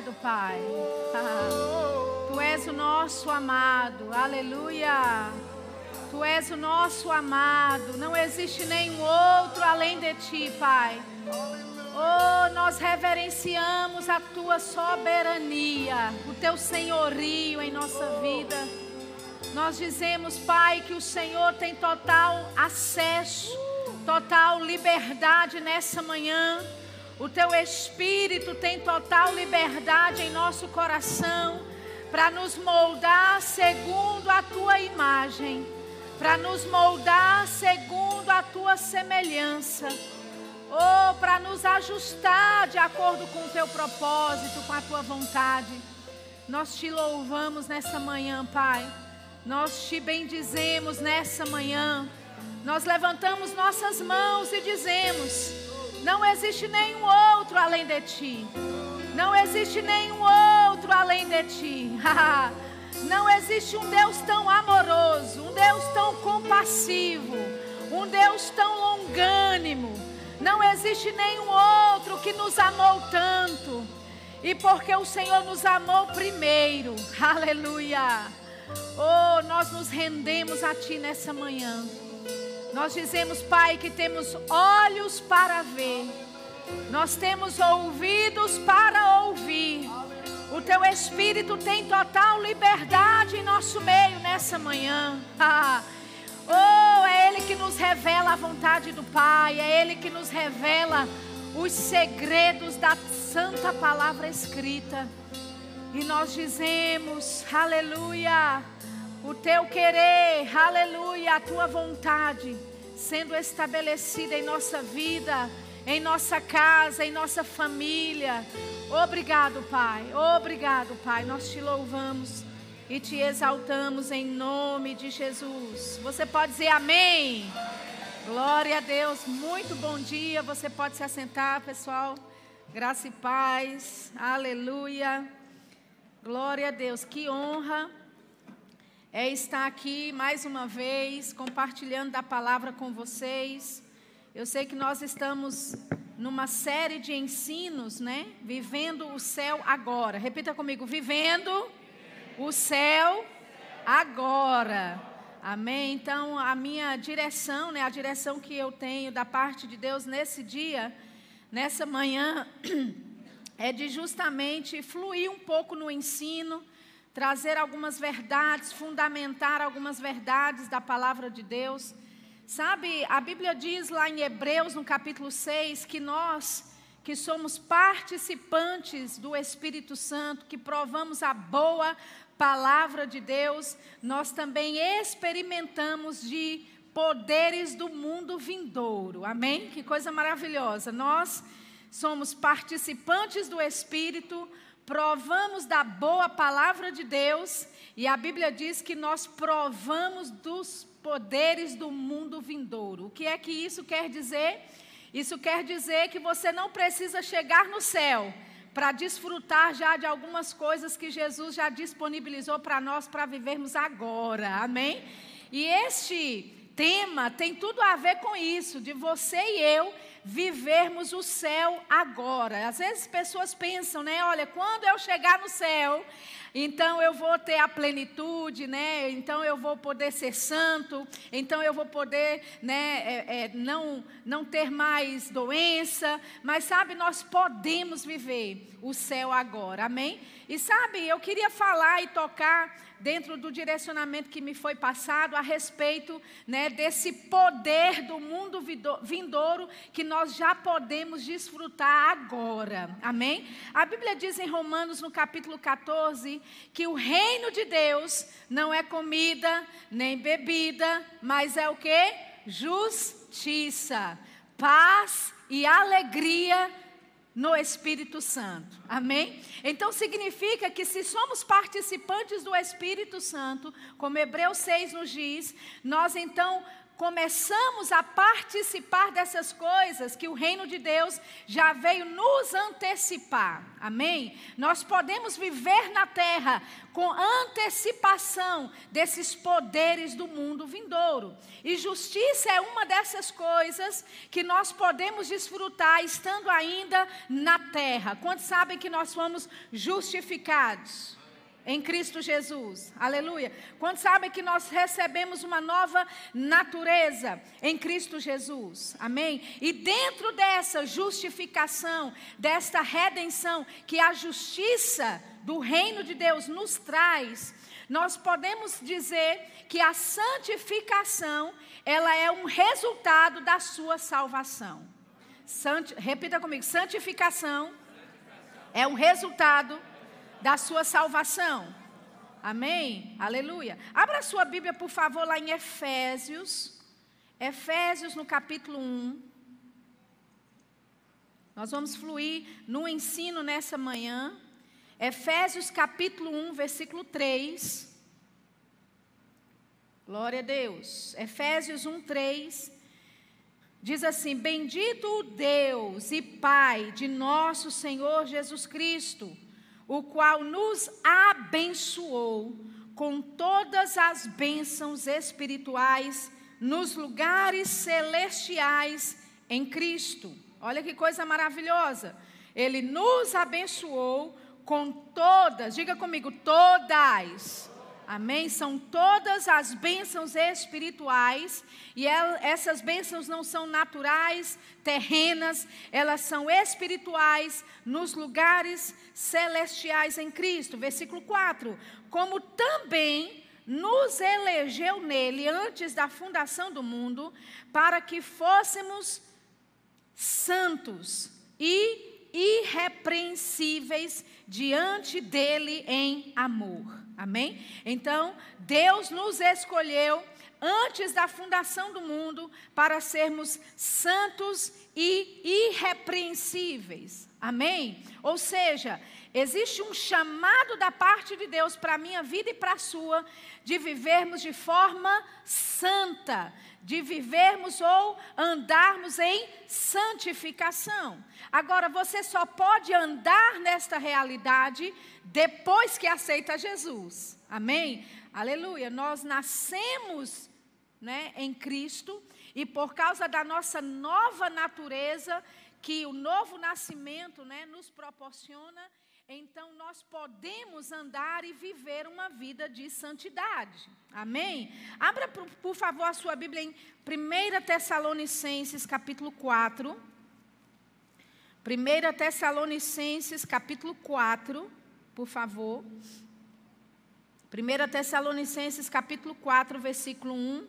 Obrigado, Pai. Tu és o nosso amado. Aleluia. Tu és o nosso amado. Não existe nenhum outro além de ti, Pai. Oh, nós reverenciamos a tua soberania, o teu senhorio em nossa vida. Nós dizemos, Pai, que o Senhor tem total acesso, total liberdade nessa manhã. O teu espírito tem total liberdade em nosso coração para nos moldar segundo a tua imagem, para nos moldar segundo a tua semelhança. Oh, para nos ajustar de acordo com o teu propósito, com a tua vontade. Nós te louvamos nessa manhã, Pai. Nós te bendizemos nessa manhã. Nós levantamos nossas mãos e dizemos: Não existe nenhum outro além de ti. Não existe nenhum outro além de ti. Não existe um Deus tão amoroso, um Deus tão compassivo, um Deus tão longânimo. Não existe nenhum outro que nos amou tanto. E porque o Senhor nos amou primeiro. Aleluia. Oh, nós nos rendemos a Ti nessa manhã. Nós dizemos, Pai, que temos olhos para ver, nós temos ouvidos para ouvir. O Teu Espírito tem total liberdade em nosso meio nessa manhã. oh, é Ele que nos revela a vontade do Pai, é Ele que nos revela os segredos da Santa Palavra escrita. E nós dizemos, aleluia, o teu querer, aleluia, a tua vontade sendo estabelecida em nossa vida, em nossa casa, em nossa família. Obrigado, Pai. Obrigado, Pai. Nós te louvamos e te exaltamos em nome de Jesus. Você pode dizer amém. Glória a Deus. Muito bom dia. Você pode se assentar, pessoal. Graça e paz. Aleluia. Glória a Deus, que honra é estar aqui mais uma vez compartilhando da palavra com vocês. Eu sei que nós estamos numa série de ensinos, né? Vivendo o céu agora. Repita comigo: vivendo o céu agora. Amém. Então, a minha direção, né, a direção que eu tenho da parte de Deus nesse dia, nessa manhã, é de justamente fluir um pouco no ensino, trazer algumas verdades, fundamentar algumas verdades da palavra de Deus. Sabe, a Bíblia diz lá em Hebreus, no capítulo 6, que nós que somos participantes do Espírito Santo, que provamos a boa palavra de Deus, nós também experimentamos de poderes do mundo vindouro. Amém? Que coisa maravilhosa. Nós somos participantes do Espírito, provamos da boa palavra de Deus, e a Bíblia diz que nós provamos dos poderes do mundo vindouro. O que é que isso quer dizer? Isso quer dizer que você não precisa chegar no céu para desfrutar já de algumas coisas que Jesus já disponibilizou para nós para vivermos agora. Amém? E este tema tem tudo a ver com isso, de você e eu vivermos o céu agora. Às vezes pessoas pensam, né? Olha, quando eu chegar no céu, então eu vou ter a plenitude, né? Então eu vou poder ser santo, então eu vou poder, né? É, é, não, não ter mais doença. Mas sabe, nós podemos viver o céu agora, amém? E sabe, eu queria falar e tocar dentro do direcionamento que me foi passado a respeito né, desse poder do mundo vindouro que nós já podemos desfrutar agora. Amém? A Bíblia diz em Romanos, no capítulo 14, que o reino de Deus não é comida nem bebida, mas é o que? Justiça, paz e alegria no Espírito Santo. Amém? Então significa que se somos participantes do Espírito Santo, como Hebreus 6 nos diz, nós então começamos a participar dessas coisas que o reino de Deus já veio nos antecipar. Amém? Nós podemos viver na terra com antecipação desses poderes do mundo vindouro. E justiça é uma dessas coisas que nós podemos desfrutar estando ainda na terra. Quantos sabem que nós fomos justificados? Em Cristo Jesus. Aleluia. Quantos sabem que nós recebemos uma nova natureza em Cristo Jesus? Amém? E dentro dessa justificação, desta redenção que a justiça do reino de Deus nos traz, nós podemos dizer que a santificação, ela é um resultado da sua salvação. Sant... Repita comigo, santificação é um resultado da sua salvação. Amém? Aleluia. Abra sua Bíblia, por favor, lá em Efésios. Efésios, no capítulo 1. Nós vamos fluir no ensino nessa manhã. Efésios, capítulo 1, versículo 3. Glória a Deus. Efésios 1, 3. Diz assim: Bendito o Deus e Pai de nosso Senhor Jesus Cristo o qual nos abençoou com todas as bênçãos espirituais nos lugares celestiais em Cristo. Olha que coisa maravilhosa. Ele nos abençoou com todas, diga comigo, todas Amém? São todas as bênçãos espirituais, e essas bênçãos não são naturais, terrenas, elas são espirituais nos lugares celestiais em Cristo. Versículo 4: Como também nos elegeu nele antes da fundação do mundo, para que fôssemos santos e irrepreensíveis diante dele em amor. Amém? Então, Deus nos escolheu antes da fundação do mundo para sermos santos e irrepreensíveis. Amém? Ou seja, existe um chamado da parte de Deus para a minha vida e para a sua de vivermos de forma santa, de vivermos ou andarmos em santificação. Agora, você só pode andar nesta realidade depois que aceita Jesus. Amém? Aleluia. Nós nascemos né, em Cristo e por causa da nossa nova natureza, que o novo nascimento né, nos proporciona, então nós podemos andar e viver uma vida de santidade. Amém? Abra, por, por favor, a sua Bíblia em 1 Tessalonicenses, capítulo 4. 1 Tessalonicenses, capítulo 4, por favor. 1 Tessalonicenses, capítulo 4, versículo 1.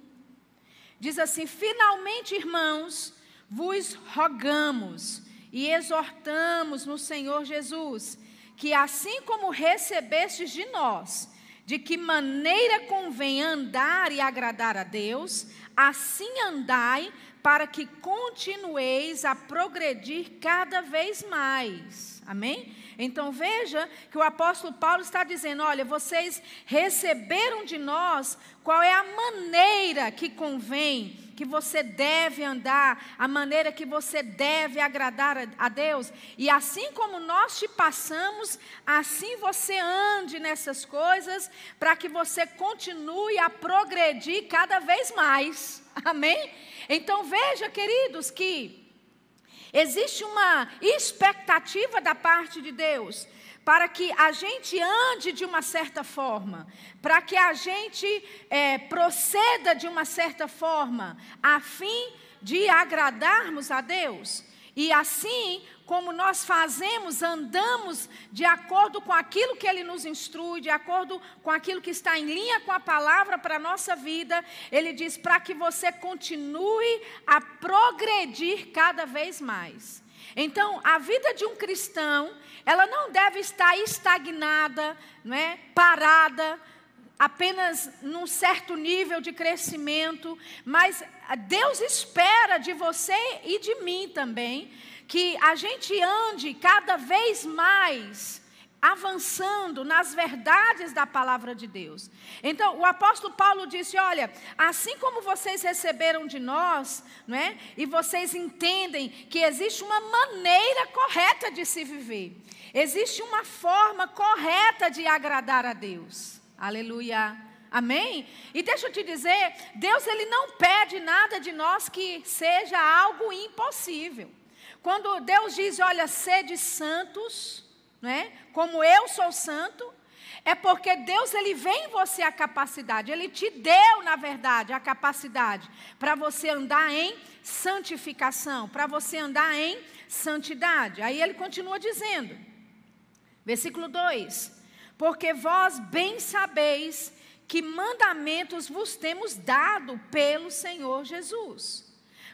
Diz assim: Finalmente, irmãos, vos rogamos e exortamos no Senhor Jesus que assim como recebestes de nós, de que maneira convém andar e agradar a Deus, assim andai, para que continueis a progredir cada vez mais. Amém? Então veja que o apóstolo Paulo está dizendo: olha, vocês receberam de nós qual é a maneira que convém que você deve andar, a maneira que você deve agradar a Deus. E assim como nós te passamos, assim você ande nessas coisas, para que você continue a progredir cada vez mais. Amém? Então veja, queridos, que existe uma expectativa da parte de Deus para que a gente ande de uma certa forma, para que a gente é, proceda de uma certa forma, a fim de agradarmos a Deus. E assim como nós fazemos, andamos de acordo com aquilo que Ele nos instrui, de acordo com aquilo que está em linha com a palavra para a nossa vida, Ele diz para que você continue a progredir cada vez mais. Então, a vida de um cristão, ela não deve estar estagnada, não é? parada, apenas num certo nível de crescimento, mas Deus espera de você e de mim também que a gente ande cada vez mais avançando nas verdades da palavra de Deus. Então, o apóstolo Paulo disse: Olha, assim como vocês receberam de nós, não é? E vocês entendem que existe uma maneira correta de se viver, existe uma forma correta de agradar a Deus. Aleluia. Amém? E deixa eu te dizer, Deus ele não pede nada de nós que seja algo impossível. Quando Deus diz, olha, sede santos, né? Como eu sou santo, é porque Deus ele vê em você a capacidade, ele te deu, na verdade, a capacidade para você andar em santificação, para você andar em santidade. Aí ele continua dizendo, versículo 2: Porque vós bem sabeis que mandamentos vos temos dado pelo Senhor Jesus.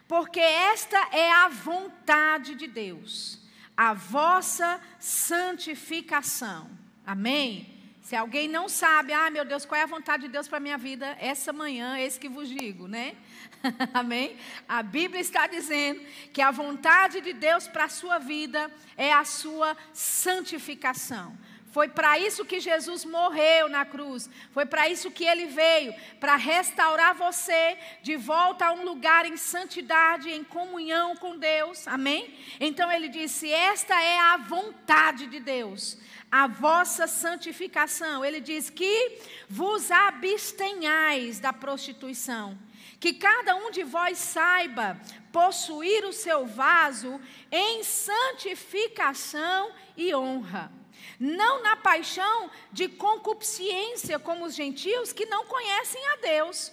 Porque esta é a vontade de Deus a vossa santificação. Amém? Se alguém não sabe, ah, meu Deus, qual é a vontade de Deus para a minha vida, essa manhã, esse que vos digo, né? Amém? A Bíblia está dizendo que a vontade de Deus para a sua vida é a sua santificação. Foi para isso que Jesus morreu na cruz. Foi para isso que ele veio para restaurar você de volta a um lugar em santidade, em comunhão com Deus. Amém? Então ele disse: Esta é a vontade de Deus, a vossa santificação. Ele diz que vos abstenhais da prostituição. Que cada um de vós saiba possuir o seu vaso em santificação e honra não na paixão de concupiscência como os gentios que não conhecem a Deus.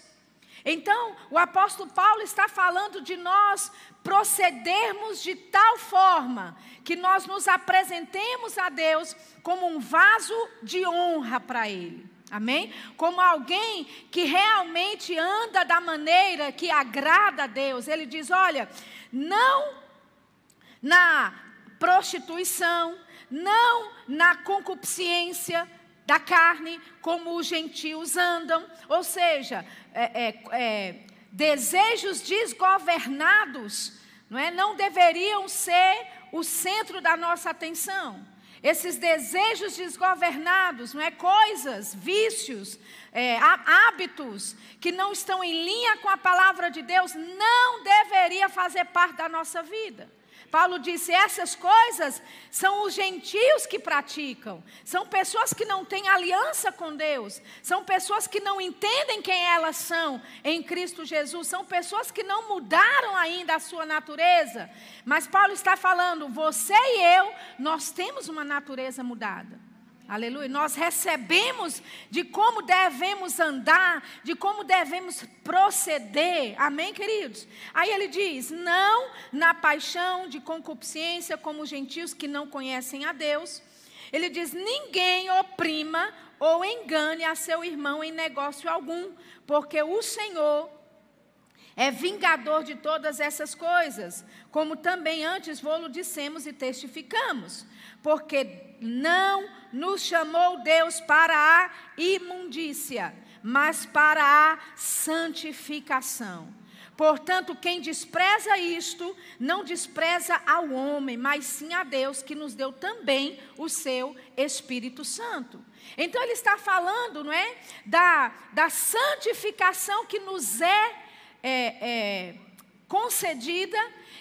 Então, o apóstolo Paulo está falando de nós procedermos de tal forma que nós nos apresentemos a Deus como um vaso de honra para Ele. Amém? Como alguém que realmente anda da maneira que agrada a Deus. Ele diz: olha, não na prostituição, não na concupiscência da carne, como os gentios andam, ou seja, é, é, é, desejos desgovernados não, é, não deveriam ser o centro da nossa atenção. Esses desejos desgovernados, não é coisas, vícios, é, hábitos que não estão em linha com a palavra de Deus, não deveria fazer parte da nossa vida. Paulo disse: essas coisas são os gentios que praticam, são pessoas que não têm aliança com Deus, são pessoas que não entendem quem elas são em Cristo Jesus, são pessoas que não mudaram ainda a sua natureza. Mas Paulo está falando: você e eu, nós temos uma natureza mudada. Aleluia. Nós recebemos de como devemos andar, de como devemos proceder. Amém, queridos? Aí ele diz: não na paixão de concupiscência, como os gentios que não conhecem a Deus. Ele diz: ninguém oprima ou engane a seu irmão em negócio algum, porque o Senhor é vingador de todas essas coisas, como também antes vou-lo dissemos e testificamos, porque não nos chamou Deus para a imundícia, mas para a santificação. Portanto, quem despreza isto, não despreza ao homem, mas sim a Deus, que nos deu também o seu Espírito Santo. Então, ele está falando, não é? Da, da santificação que nos é é, é, concedida.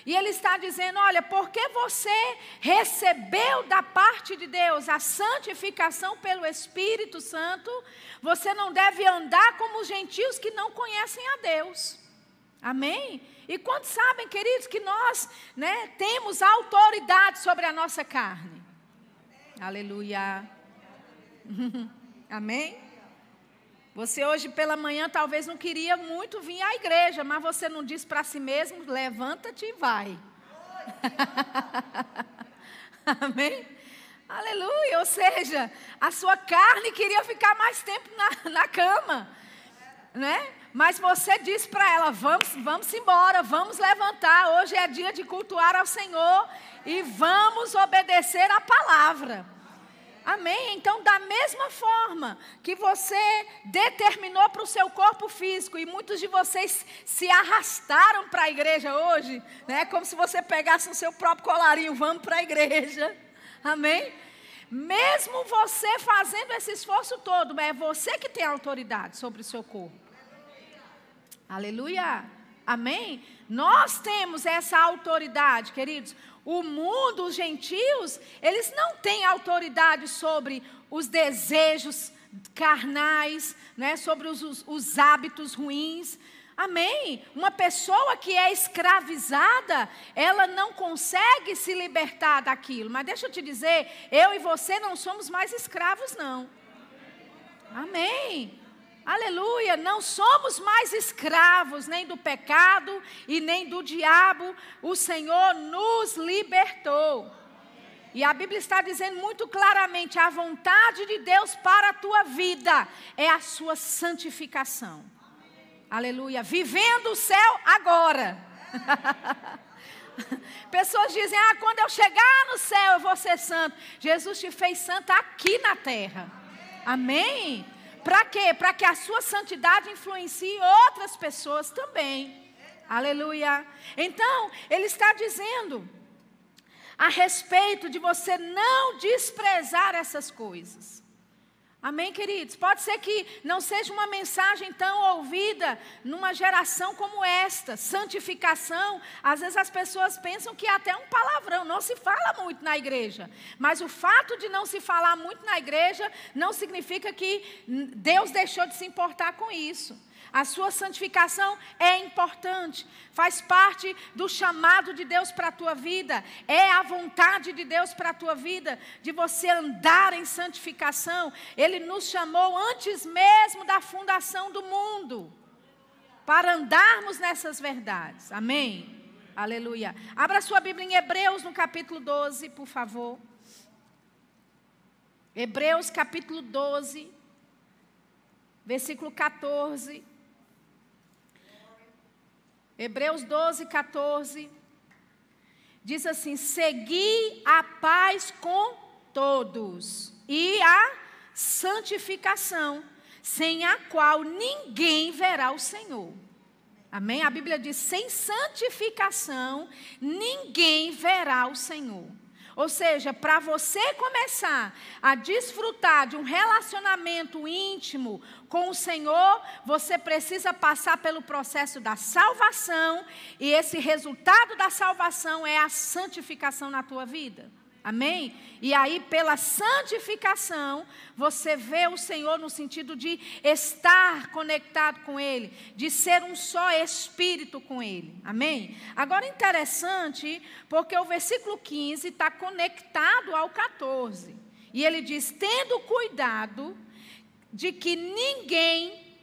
E ele está dizendo: olha, porque você recebeu da parte de Deus a santificação pelo Espírito Santo, você não deve andar como os gentios que não conhecem a Deus. Amém? E quantos sabem, queridos, que nós né, temos autoridade sobre a nossa carne? Aleluia. Amém? Você hoje pela manhã talvez não queria muito vir à igreja, mas você não diz para si mesmo: levanta-te e vai. Amém? Aleluia. Ou seja, a sua carne queria ficar mais tempo na, na cama, né? Mas você diz para ela: vamos, vamos embora, vamos levantar. Hoje é dia de cultuar ao Senhor e vamos obedecer a palavra. Amém? Então, da mesma forma que você determinou para o seu corpo físico, e muitos de vocês se arrastaram para a igreja hoje, né? como se você pegasse o seu próprio colarinho, vamos para a igreja. Amém? Mesmo você fazendo esse esforço todo, é você que tem autoridade sobre o seu corpo. Aleluia. Amém? Nós temos essa autoridade, queridos. O mundo, os gentios, eles não têm autoridade sobre os desejos carnais, né, sobre os, os, os hábitos ruins. Amém? Uma pessoa que é escravizada, ela não consegue se libertar daquilo. Mas deixa eu te dizer, eu e você não somos mais escravos, não. Amém. Aleluia, não somos mais escravos nem do pecado e nem do diabo. O Senhor nos libertou. E a Bíblia está dizendo muito claramente: a vontade de Deus para a tua vida é a sua santificação. Aleluia. Vivendo o céu agora. Pessoas dizem: Ah, quando eu chegar no céu eu vou ser santo. Jesus te fez santo aqui na terra. Amém? Para quê? Para que a sua santidade influencie outras pessoas também. Aleluia. Então, ele está dizendo a respeito de você não desprezar essas coisas. Amém, queridos? Pode ser que não seja uma mensagem tão ouvida numa geração como esta. Santificação, às vezes as pessoas pensam que é até um palavrão, não se fala muito na igreja. Mas o fato de não se falar muito na igreja não significa que Deus deixou de se importar com isso. A sua santificação é importante, faz parte do chamado de Deus para a tua vida, é a vontade de Deus para a tua vida, de você andar em santificação. Ele nos chamou antes mesmo da fundação do mundo, para andarmos nessas verdades. Amém? Aleluia. Abra sua Bíblia em Hebreus, no capítulo 12, por favor. Hebreus, capítulo 12, versículo 14. Hebreus 12, 14. Diz assim: Segui a paz com todos e a santificação, sem a qual ninguém verá o Senhor. Amém? A Bíblia diz: sem santificação, ninguém verá o Senhor. Ou seja, para você começar a desfrutar de um relacionamento íntimo com o Senhor, você precisa passar pelo processo da salvação, e esse resultado da salvação é a santificação na tua vida. Amém? E aí, pela santificação, você vê o Senhor no sentido de estar conectado com Ele, de ser um só espírito com Ele. Amém? Agora, interessante, porque o versículo 15 está conectado ao 14. E ele diz: tendo cuidado de que ninguém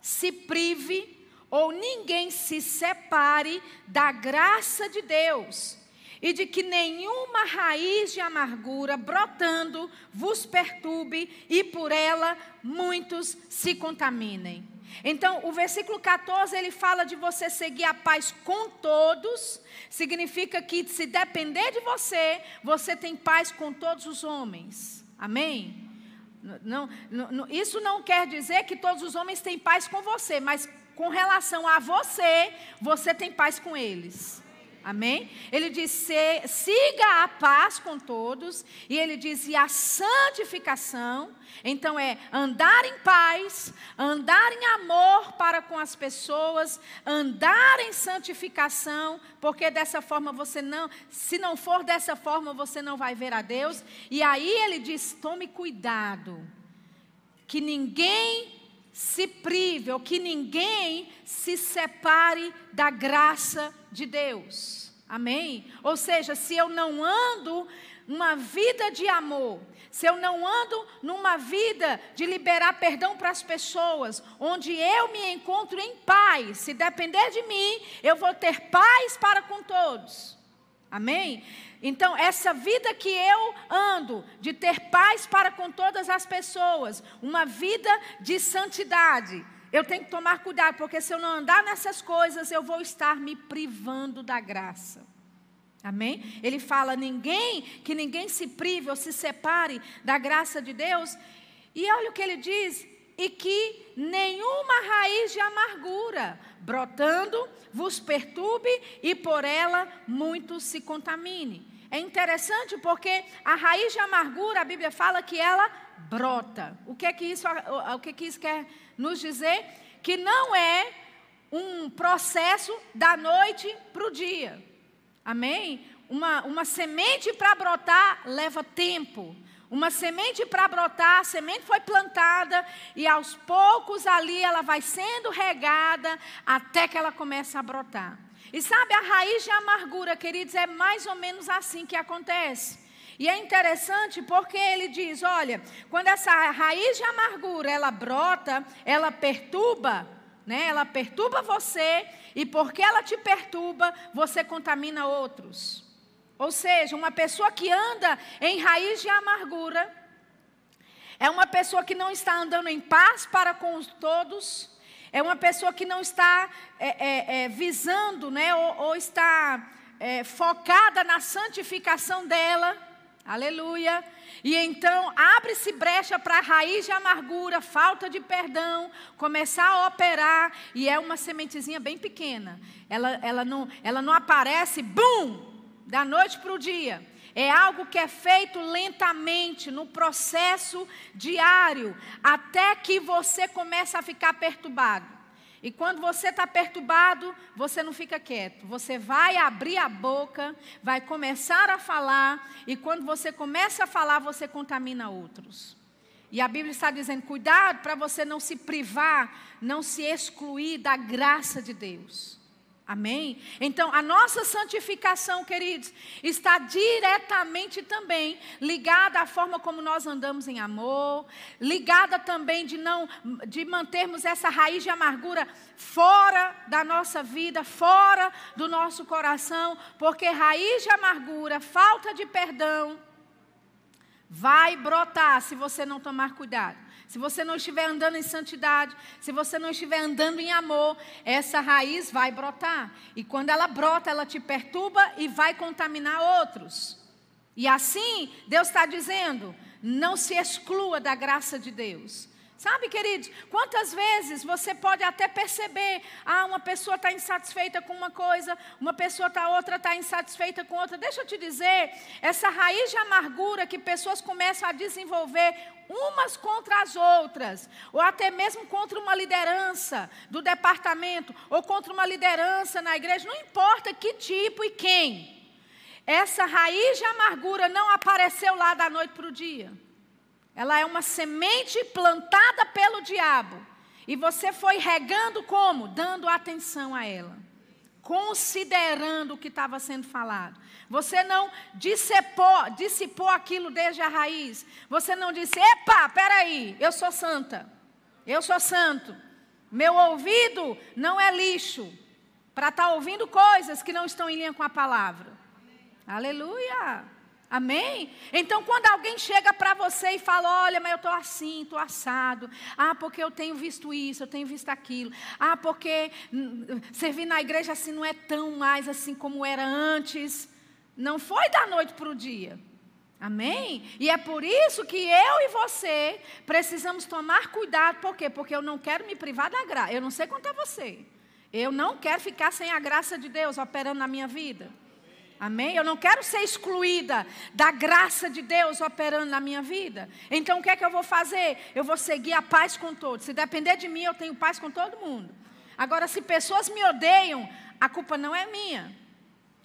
se prive ou ninguém se separe da graça de Deus e de que nenhuma raiz de amargura brotando vos perturbe e por ela muitos se contaminem. Então, o versículo 14 ele fala de você seguir a paz com todos, significa que se depender de você, você tem paz com todos os homens. Amém? Não, não, isso não quer dizer que todos os homens têm paz com você, mas com relação a você, você tem paz com eles. Amém? Ele diz: siga a paz com todos. E ele diz: a santificação. Então é andar em paz, andar em amor para com as pessoas, andar em santificação, porque dessa forma você não, se não for dessa forma, você não vai ver a Deus. E aí ele diz: tome cuidado, que ninguém se prive, ou que ninguém se separe da graça de Deus. Amém? Ou seja, se eu não ando uma vida de amor, se eu não ando numa vida de liberar perdão para as pessoas, onde eu me encontro em paz, se depender de mim, eu vou ter paz para com todos. Amém? Então, essa vida que eu ando, de ter paz para com todas as pessoas, uma vida de santidade, eu tenho que tomar cuidado, porque se eu não andar nessas coisas, eu vou estar me privando da graça. Amém? Ele fala: ninguém, que ninguém se prive ou se separe da graça de Deus. E olha o que ele diz: e que nenhuma raiz de amargura brotando vos perturbe e por ela muitos se contamine. É interessante porque a raiz de amargura, a Bíblia fala que ela brota. O que é que isso, o que, é que isso quer nos dizer? Que não é um processo da noite para o dia. Amém? Uma, uma semente para brotar leva tempo. Uma semente para brotar, a semente foi plantada e aos poucos ali ela vai sendo regada até que ela começa a brotar. E sabe, a raiz de amargura, queridos, é mais ou menos assim que acontece. E é interessante porque ele diz, olha, quando essa raiz de amargura ela brota, ela perturba, né? Ela perturba você e porque ela te perturba, você contamina outros. Ou seja, uma pessoa que anda em raiz de amargura é uma pessoa que não está andando em paz para com todos, é uma pessoa que não está é, é, é, visando, né, ou, ou está é, focada na santificação dela. Aleluia. E então abre-se brecha para a raiz de amargura, falta de perdão, começar a operar. E é uma sementezinha bem pequena. Ela, ela, não, ela não aparece, bum, da noite para o dia. É algo que é feito lentamente, no processo diário, até que você começa a ficar perturbado. E quando você está perturbado, você não fica quieto. Você vai abrir a boca, vai começar a falar, e quando você começa a falar, você contamina outros. E a Bíblia está dizendo: cuidado para você não se privar, não se excluir da graça de Deus. Amém? Então, a nossa santificação, queridos, está diretamente também ligada à forma como nós andamos em amor, ligada também de não de mantermos essa raiz de amargura fora da nossa vida, fora do nosso coração, porque raiz de amargura, falta de perdão vai brotar se você não tomar cuidado se você não estiver andando em santidade, se você não estiver andando em amor, essa raiz vai brotar. E quando ela brota, ela te perturba e vai contaminar outros. E assim, Deus está dizendo: não se exclua da graça de Deus. Sabe, queridos, quantas vezes você pode até perceber, ah, uma pessoa está insatisfeita com uma coisa, uma pessoa tá outra está insatisfeita com outra. Deixa eu te dizer, essa raiz de amargura que pessoas começam a desenvolver umas contra as outras, ou até mesmo contra uma liderança do departamento, ou contra uma liderança na igreja, não importa que tipo e quem. Essa raiz de amargura não apareceu lá da noite para o dia. Ela é uma semente plantada pelo diabo. E você foi regando como? Dando atenção a ela. Considerando o que estava sendo falado. Você não dissipou, dissipou aquilo desde a raiz. Você não disse: epa, peraí, eu sou santa. Eu sou santo. Meu ouvido não é lixo para estar tá ouvindo coisas que não estão em linha com a palavra. Aleluia. Amém? Então, quando alguém chega para você e fala: Olha, mas eu estou assim, estou assado. Ah, porque eu tenho visto isso, eu tenho visto aquilo. Ah, porque servir na igreja assim não é tão mais assim como era antes. Não foi da noite para o dia. Amém? E é por isso que eu e você precisamos tomar cuidado. Por quê? Porque eu não quero me privar da graça. Eu não sei quanto é você. Eu não quero ficar sem a graça de Deus operando na minha vida. Amém? Eu não quero ser excluída da graça de Deus operando na minha vida. Então o que é que eu vou fazer? Eu vou seguir a paz com todos. Se depender de mim, eu tenho paz com todo mundo. Agora, se pessoas me odeiam, a culpa não é minha.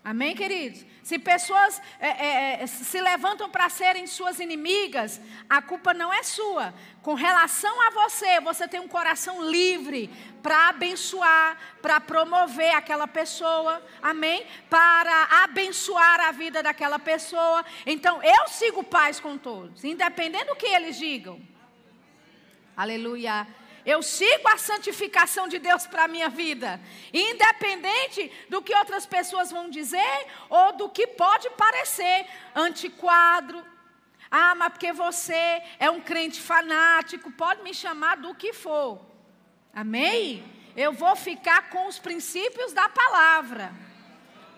Amém, queridos? Se pessoas é, é, é se levantam para serem suas inimigas, a culpa não é sua. Com relação a você, você tem um coração livre para abençoar, para promover aquela pessoa, amém? Para abençoar a vida daquela pessoa. Então, eu sigo paz com todos, independente do que eles digam. Aleluia. Eu sigo a santificação de Deus para a minha vida, independente do que outras pessoas vão dizer ou do que pode parecer antiquadro. Ah, mas porque você é um crente fanático, pode me chamar do que for. Amém? Eu vou ficar com os princípios da palavra.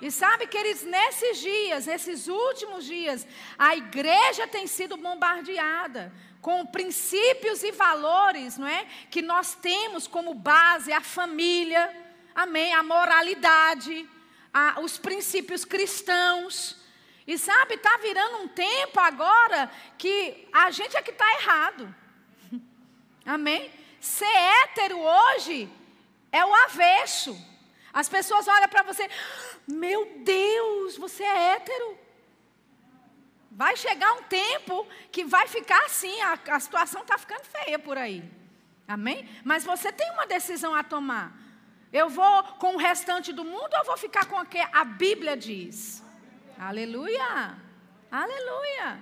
E sabe, queridos, nesses dias, nesses últimos dias, a igreja tem sido bombardeada com princípios e valores, não é? Que nós temos como base a família, amém? A moralidade, a, os princípios cristãos. E sabe, está virando um tempo agora que a gente é que está errado. Amém? Ser hétero hoje é o avesso. As pessoas olham para você, meu Deus, você é hétero. Vai chegar um tempo que vai ficar assim, a, a situação está ficando feia por aí. Amém? Mas você tem uma decisão a tomar. Eu vou com o restante do mundo ou vou ficar com o que a Bíblia diz? Aleluia! Aleluia!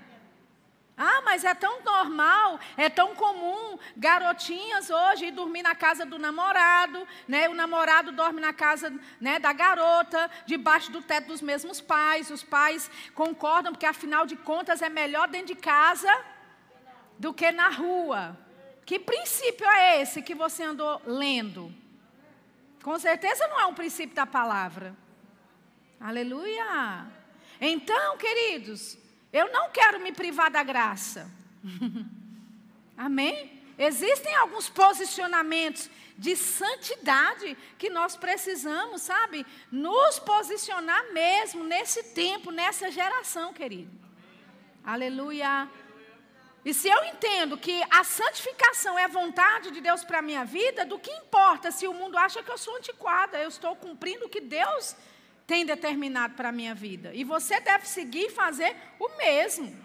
Mas é tão normal, é tão comum garotinhas hoje ir dormir na casa do namorado, né? O namorado dorme na casa né, da garota, debaixo do teto dos mesmos pais. Os pais concordam porque afinal de contas é melhor dentro de casa do que na rua. Que princípio é esse que você andou lendo? Com certeza não é um princípio da palavra. Aleluia. Então, queridos, eu não quero me privar da graça. Amém? Existem alguns posicionamentos de santidade que nós precisamos, sabe? Nos posicionar mesmo nesse tempo, nessa geração, querido. Aleluia. E se eu entendo que a santificação é vontade de Deus para a minha vida, do que importa se o mundo acha que eu sou antiquada? Eu estou cumprindo o que Deus tem determinado para a minha vida. E você deve seguir e fazer o mesmo.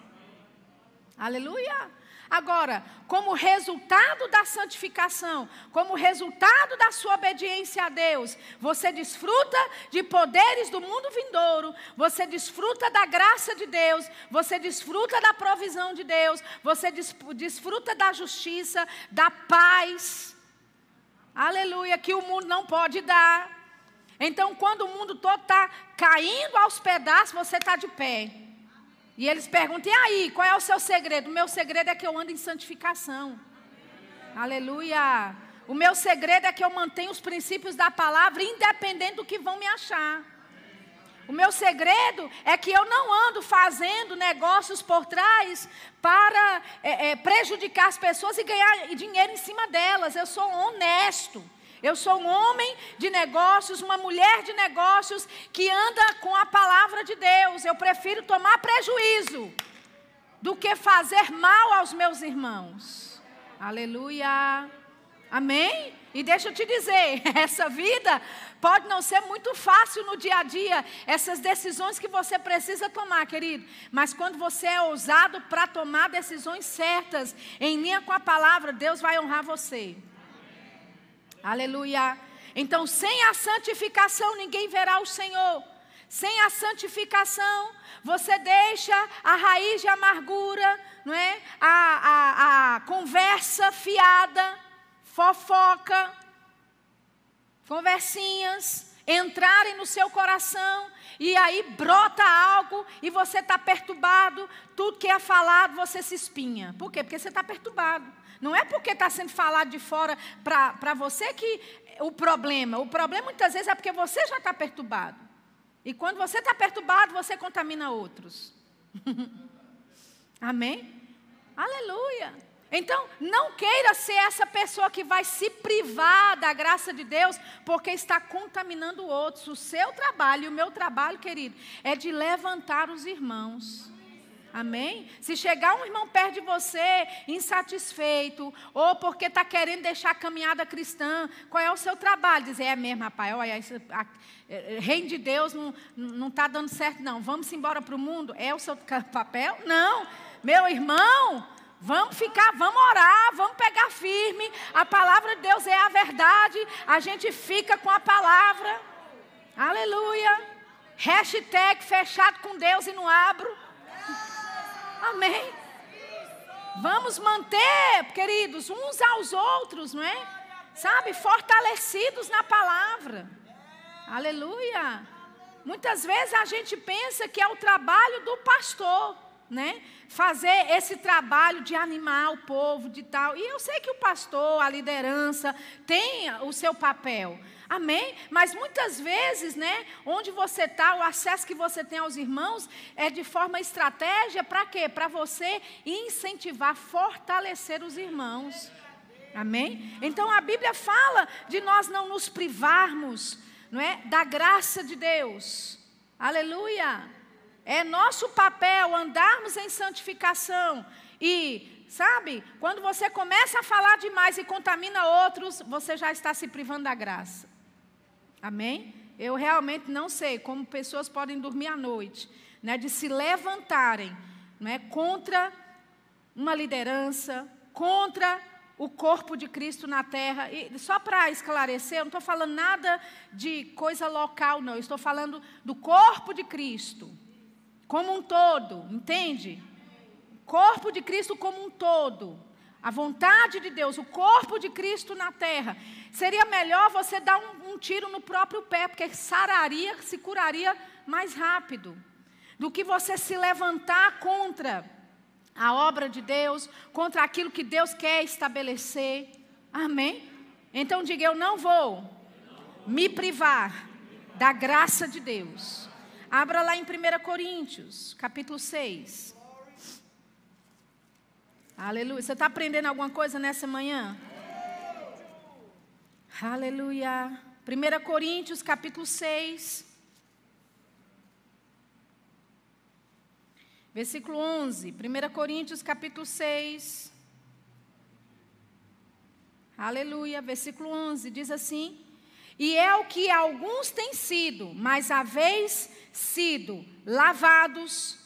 Aleluia. Agora, como resultado da santificação, como resultado da sua obediência a Deus, você desfruta de poderes do mundo vindouro, você desfruta da graça de Deus, você desfruta da provisão de Deus, você desfruta da justiça, da paz. Aleluia, que o mundo não pode dar. Então, quando o mundo todo está caindo aos pedaços, você está de pé. E eles perguntam: e aí, qual é o seu segredo? O meu segredo é que eu ando em santificação. Aleluia. O meu segredo é que eu mantenho os princípios da palavra, independente do que vão me achar. O meu segredo é que eu não ando fazendo negócios por trás para é, é, prejudicar as pessoas e ganhar dinheiro em cima delas. Eu sou honesto. Eu sou um homem de negócios, uma mulher de negócios que anda com a palavra de Deus. Eu prefiro tomar prejuízo do que fazer mal aos meus irmãos. Aleluia. Amém? E deixa eu te dizer, essa vida pode não ser muito fácil no dia a dia, essas decisões que você precisa tomar, querido. Mas quando você é ousado para tomar decisões certas, em linha com a palavra, Deus vai honrar você. Aleluia. Então, sem a santificação, ninguém verá o Senhor. Sem a santificação, você deixa a raiz de amargura, não é? a, a, a conversa fiada, fofoca, conversinhas entrarem no seu coração e aí brota algo e você está perturbado, tudo que é falado você se espinha. Por quê? Porque você está perturbado. Não é porque está sendo falado de fora para você que o problema. O problema muitas vezes é porque você já está perturbado. E quando você está perturbado, você contamina outros. Amém? Aleluia. Então, não queira ser essa pessoa que vai se privar da graça de Deus porque está contaminando outros. O seu trabalho e o meu trabalho, querido, é de levantar os irmãos. Amém? Se chegar um irmão perto de você, insatisfeito, ou porque está querendo deixar a caminhada cristã, qual é o seu trabalho? Dizer, é mesmo, rapaz, olha, isso, a, é, reino de Deus não está dando certo, não. Vamos embora para o mundo? É o seu papel? Não. Meu irmão, Vamos ficar, vamos orar, vamos pegar firme. A palavra de Deus é a verdade. A gente fica com a palavra. Aleluia. Hashtag fechado com Deus e não abro. Amém. Vamos manter, queridos, uns aos outros, não é? Sabe, fortalecidos na palavra. Aleluia. Muitas vezes a gente pensa que é o trabalho do pastor, né? Fazer esse trabalho de animar o povo, de tal. E eu sei que o pastor, a liderança, tem o seu papel. Amém? Mas muitas vezes, né, onde você está, o acesso que você tem aos irmãos é de forma estratégia para quê? Para você incentivar, fortalecer os irmãos. Amém? Então a Bíblia fala de nós não nos privarmos, não é, da graça de Deus. Aleluia. É nosso papel andarmos em santificação. E, sabe, quando você começa a falar demais e contamina outros, você já está se privando da graça. Amém? Eu realmente não sei como pessoas podem dormir à noite, né, de se levantarem né, contra uma liderança, contra o corpo de Cristo na terra. E só para esclarecer, eu não estou falando nada de coisa local, não. Eu estou falando do corpo de Cristo como um todo, entende? Corpo de Cristo como um todo. A vontade de Deus, o corpo de Cristo na terra. Seria melhor você dar um, um tiro no próprio pé, porque sararia, se curaria mais rápido. Do que você se levantar contra a obra de Deus, contra aquilo que Deus quer estabelecer. Amém? Então diga: Eu não vou me privar da graça de Deus. Abra lá em 1 Coríntios, capítulo 6. Aleluia. Você está aprendendo alguma coisa nessa manhã? Aleluia. 1 Coríntios, capítulo 6. Versículo 11, 1 Coríntios capítulo 6. Aleluia, versículo 11 diz assim: E é o que alguns têm sido, mas haveis sido lavados,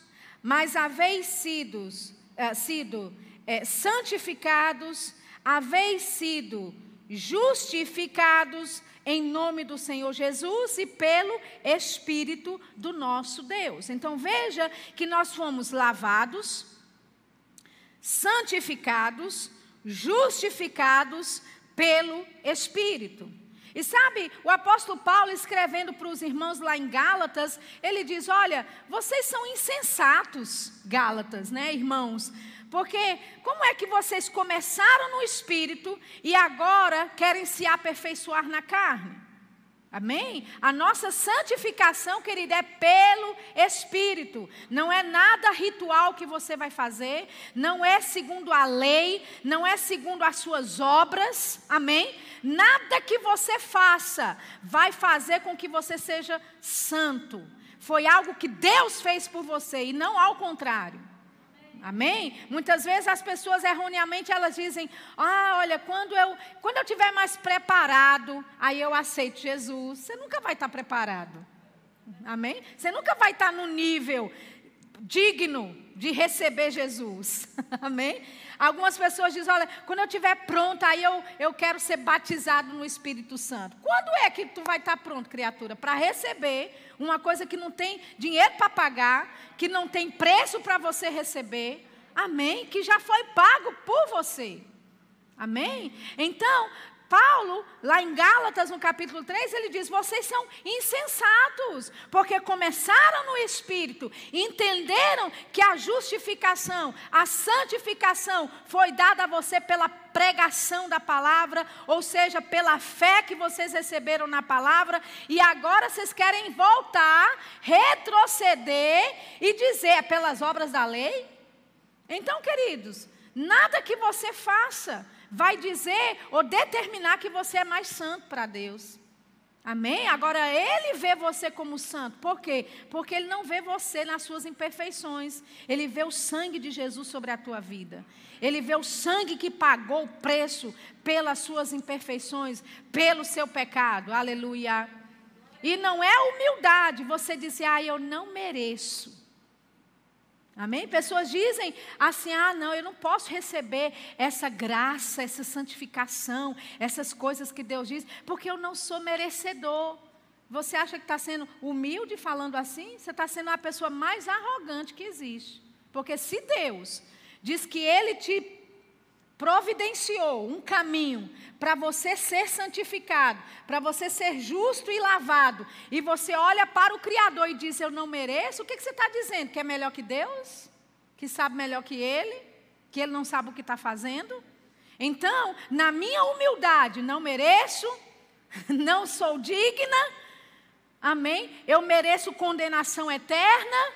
mas haveis sido, é, sido é, santificados, haveis sido justificados em nome do Senhor Jesus e pelo Espírito do nosso Deus. Então veja que nós fomos lavados, santificados, justificados pelo Espírito. E sabe, o apóstolo Paulo escrevendo para os irmãos lá em Gálatas, ele diz: Olha, vocês são insensatos, Gálatas, né, irmãos? Porque como é que vocês começaram no espírito e agora querem se aperfeiçoar na carne? Amém? A nossa santificação, querida, é pelo Espírito. Não é nada ritual que você vai fazer, não é segundo a lei, não é segundo as suas obras. Amém? Nada que você faça vai fazer com que você seja santo. Foi algo que Deus fez por você e não ao contrário. Amém? Muitas vezes as pessoas erroneamente elas dizem: "Ah, olha, quando eu quando eu tiver mais preparado, aí eu aceito Jesus". Você nunca vai estar preparado. Amém? Você nunca vai estar no nível digno de receber Jesus. Amém? Algumas pessoas dizem: olha, quando eu estiver pronta, aí eu, eu quero ser batizado no Espírito Santo. Quando é que tu vai estar pronto, criatura? Para receber uma coisa que não tem dinheiro para pagar, que não tem preço para você receber. Amém? Que já foi pago por você. Amém? Então, Paulo, lá em Gálatas, no capítulo 3, ele diz: vocês são insensatos, porque começaram no espírito, entenderam que a justificação, a santificação foi dada a você pela pregação da palavra, ou seja, pela fé que vocês receberam na palavra, e agora vocês querem voltar, retroceder e dizer: é pelas obras da lei? Então, queridos, nada que você faça vai dizer ou determinar que você é mais santo para Deus. Amém? Agora ele vê você como santo. Por quê? Porque ele não vê você nas suas imperfeições. Ele vê o sangue de Jesus sobre a tua vida. Ele vê o sangue que pagou o preço pelas suas imperfeições, pelo seu pecado. Aleluia. E não é humildade você dizer, ah, eu não mereço. Amém? Pessoas dizem assim: ah, não, eu não posso receber essa graça, essa santificação, essas coisas que Deus diz, porque eu não sou merecedor. Você acha que está sendo humilde falando assim? Você está sendo a pessoa mais arrogante que existe. Porque se Deus diz que Ele te providenciou um caminho para você ser santificado, para você ser justo e lavado, e você olha para o Criador e diz: Eu não mereço, o que, que você está dizendo? Que é melhor que Deus? Que sabe melhor que Ele? Que Ele não sabe o que está fazendo? Então, na minha humildade, não mereço, não sou digna, amém? Eu mereço condenação eterna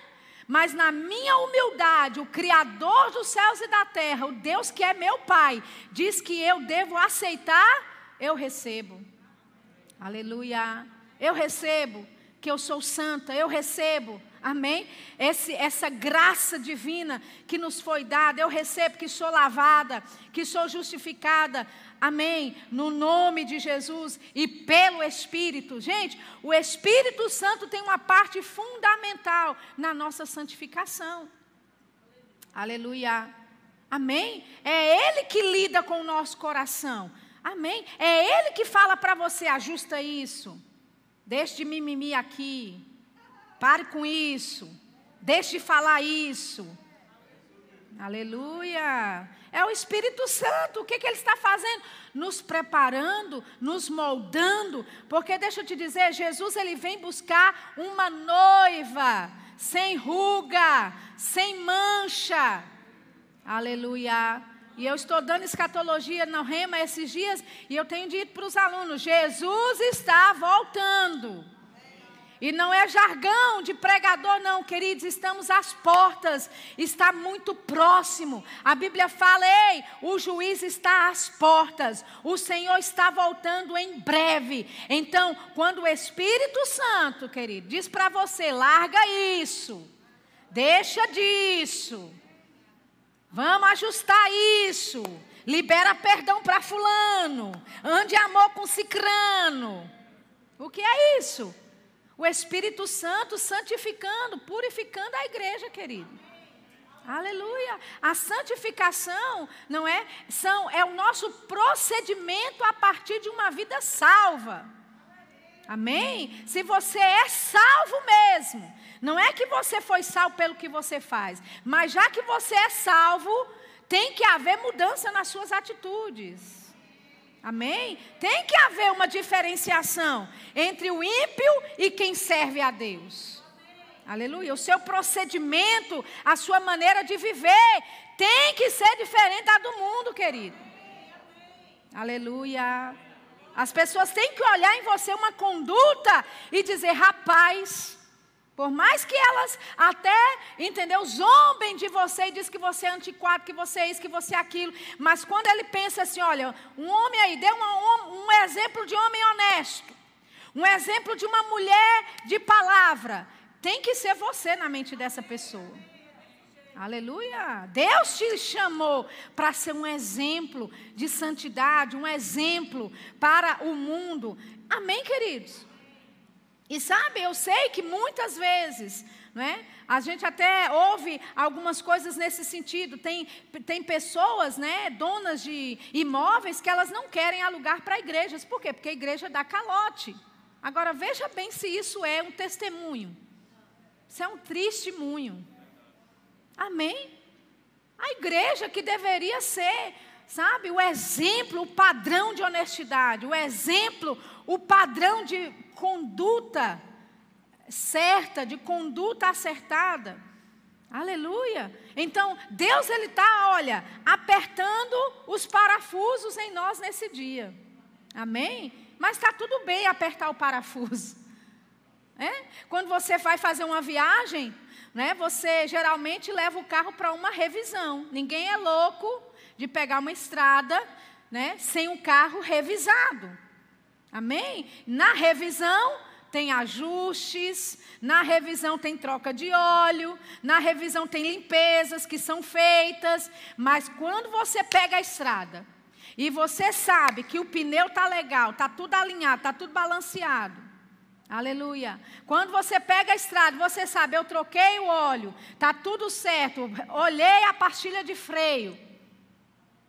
mas na minha humildade, o Criador dos céus e da terra, o Deus que é meu Pai, diz que eu devo aceitar, eu recebo. Aleluia. Eu recebo que eu sou santa, eu recebo. Amém? Esse, essa graça divina que nos foi dada, eu recebo que sou lavada, que sou justificada. Amém? No nome de Jesus e pelo Espírito. Gente, o Espírito Santo tem uma parte fundamental na nossa santificação. Aleluia. Amém? É Ele que lida com o nosso coração. Amém? É Ele que fala para você: ajusta isso. Deixe de mimimi aqui. Pare com isso. Deixe de falar isso. Aleluia. É o Espírito Santo. O que, que Ele está fazendo? Nos preparando, nos moldando. Porque deixa eu te dizer, Jesus ele vem buscar uma noiva sem ruga, sem mancha. Aleluia. E eu estou dando escatologia na rema esses dias e eu tenho dito para os alunos: Jesus está voltando. E não é jargão de pregador, não, queridos, estamos às portas, está muito próximo. A Bíblia fala: ei, o juiz está às portas, o Senhor está voltando em breve. Então, quando o Espírito Santo, querido, diz para você: larga isso, deixa disso, vamos ajustar isso, libera perdão para Fulano, ande amor com Cicrano. O que é isso? O Espírito Santo santificando, purificando a igreja, querido. Aleluia. A santificação não é são é o nosso procedimento a partir de uma vida salva. Amém? Se você é salvo mesmo, não é que você foi salvo pelo que você faz, mas já que você é salvo, tem que haver mudança nas suas atitudes. Amém? Tem que haver uma diferenciação entre o ímpio e quem serve a Deus. Aleluia. O seu procedimento, a sua maneira de viver, tem que ser diferente da do mundo, querido. Aleluia. As pessoas têm que olhar em você uma conduta e dizer: rapaz, por mais que elas até, entendeu, zombem de você e diz que você é antiquado, que você é isso, que você é aquilo. Mas quando ele pensa assim, olha, um homem aí, dê um, um exemplo de homem honesto. Um exemplo de uma mulher de palavra. Tem que ser você na mente dessa pessoa. Aleluia. Deus te chamou para ser um exemplo de santidade, um exemplo para o mundo. Amém, queridos? E sabe, eu sei que muitas vezes, né, a gente até ouve algumas coisas nesse sentido. Tem, tem pessoas, né, donas de imóveis, que elas não querem alugar para igrejas. Por quê? Porque a igreja dá calote. Agora, veja bem se isso é um testemunho. Isso é um testemunho. Amém? A igreja que deveria ser, sabe, o exemplo, o padrão de honestidade, o exemplo, o padrão de conduta certa, de conduta acertada. Aleluia. Então, Deus ele está, olha, apertando os parafusos em nós nesse dia. Amém? Mas está tudo bem apertar o parafuso. É? Quando você vai fazer uma viagem, né, você geralmente leva o carro para uma revisão. Ninguém é louco de pegar uma estrada né, sem o carro revisado. Amém? Na revisão tem ajustes, na revisão tem troca de óleo, na revisão tem limpezas que são feitas, mas quando você pega a estrada e você sabe que o pneu tá legal, tá tudo alinhado, tá tudo balanceado. Aleluia. Quando você pega a estrada, você sabe, eu troquei o óleo, tá tudo certo. Olhei a pastilha de freio.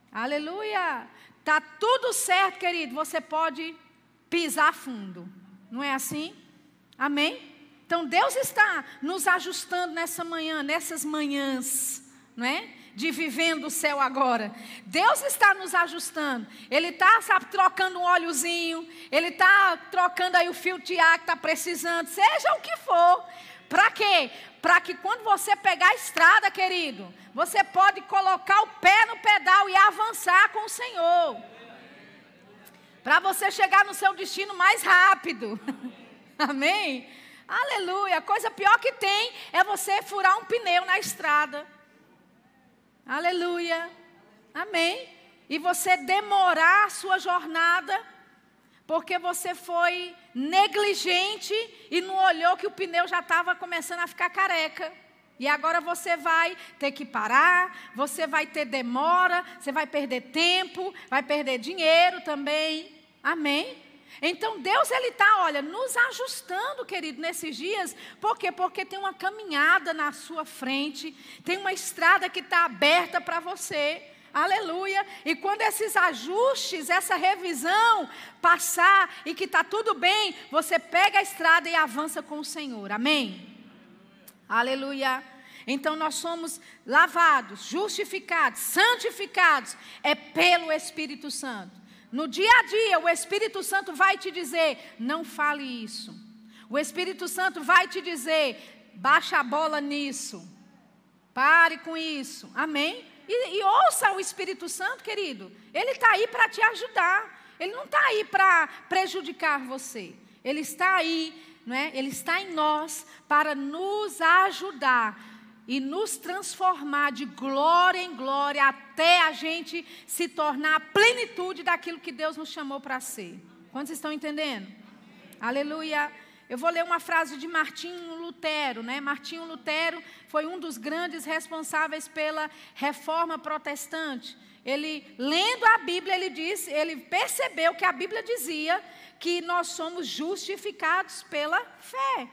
Aleluia. Tá tudo certo, querido. Você pode pisar fundo. Não é assim? Amém? Então Deus está nos ajustando nessa manhã, nessas manhãs, não é? De vivendo o céu agora. Deus está nos ajustando. Ele está, sabe, trocando um óleozinho. Ele está trocando aí o fio de ar que está precisando. Seja o que for. Para quê? Para que quando você pegar a estrada, querido, você pode colocar o pé no pedal e avançar com o Senhor. Para você chegar no seu destino mais rápido. Amém? Aleluia. A coisa pior que tem é você furar um pneu na estrada. Aleluia. Amém. E você demorar a sua jornada porque você foi negligente e não olhou que o pneu já estava começando a ficar careca. E agora você vai ter que parar, você vai ter demora, você vai perder tempo, vai perder dinheiro também. Amém? Então Deus ele está, olha, nos ajustando, querido, nesses dias. Por quê? Porque tem uma caminhada na sua frente, tem uma estrada que está aberta para você. Aleluia. E quando esses ajustes, essa revisão passar e que está tudo bem, você pega a estrada e avança com o Senhor. Amém? Aleluia. Então nós somos lavados, justificados, santificados, é pelo Espírito Santo. No dia a dia, o Espírito Santo vai te dizer: não fale isso. O Espírito Santo vai te dizer: baixa a bola nisso. Pare com isso. Amém? E, e ouça o Espírito Santo, querido. Ele está aí para te ajudar. Ele não está aí para prejudicar você. Ele está aí, não é? Ele está em nós para nos ajudar e nos transformar de glória em glória até a gente se tornar a plenitude daquilo que Deus nos chamou para ser. Quantos estão entendendo? Aleluia. Eu vou ler uma frase de Martinho Lutero, né? Martinho Lutero foi um dos grandes responsáveis pela reforma protestante. Ele, lendo a Bíblia, ele disse, ele percebeu que a Bíblia dizia que nós somos justificados pela fé,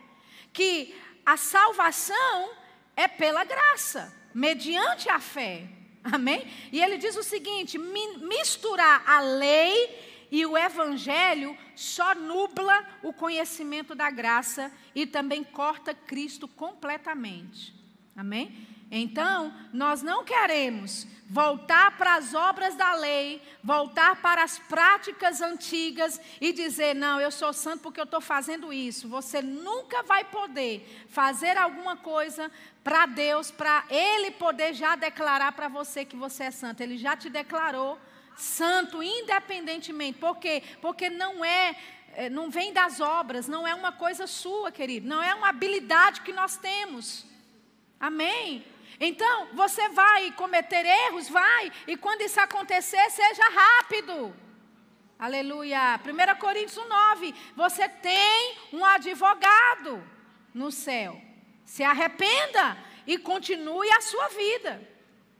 que a salvação é pela graça, mediante a fé. Amém? E ele diz o seguinte: misturar a lei e o evangelho só nubla o conhecimento da graça e também corta Cristo completamente. Amém? Então, nós não queremos voltar para as obras da lei, voltar para as práticas antigas e dizer, não, eu sou santo porque eu estou fazendo isso. Você nunca vai poder fazer alguma coisa para Deus, para Ele poder já declarar para você que você é santo. Ele já te declarou santo, independentemente. Por quê? Porque não é, é não vem das obras, não é uma coisa sua, querido, não é uma habilidade que nós temos. Amém? Então, você vai cometer erros, vai, e quando isso acontecer, seja rápido. Aleluia. 1 Coríntios 9, você tem um advogado no céu. Se arrependa e continue a sua vida.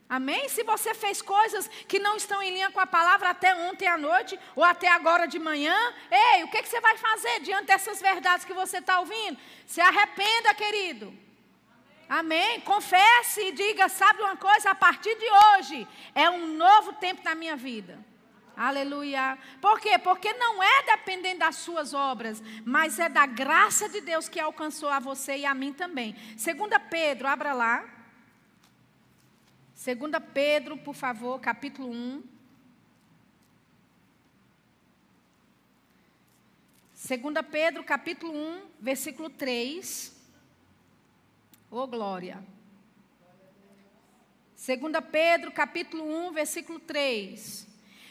Amém? Se você fez coisas que não estão em linha com a palavra até ontem à noite ou até agora de manhã, ei, o que, que você vai fazer diante dessas verdades que você está ouvindo? Se arrependa, querido. Amém. Confesse e diga: sabe uma coisa? A partir de hoje é um novo tempo na minha vida. Aleluia. Por quê? Porque não é dependendo das suas obras, mas é da graça de Deus que alcançou a você e a mim também. Segunda Pedro, abra lá. Segunda Pedro, por favor, capítulo 1. Segunda Pedro, capítulo 1, versículo 3. Ô oh, glória. Segunda Pedro, capítulo 1, versículo 3.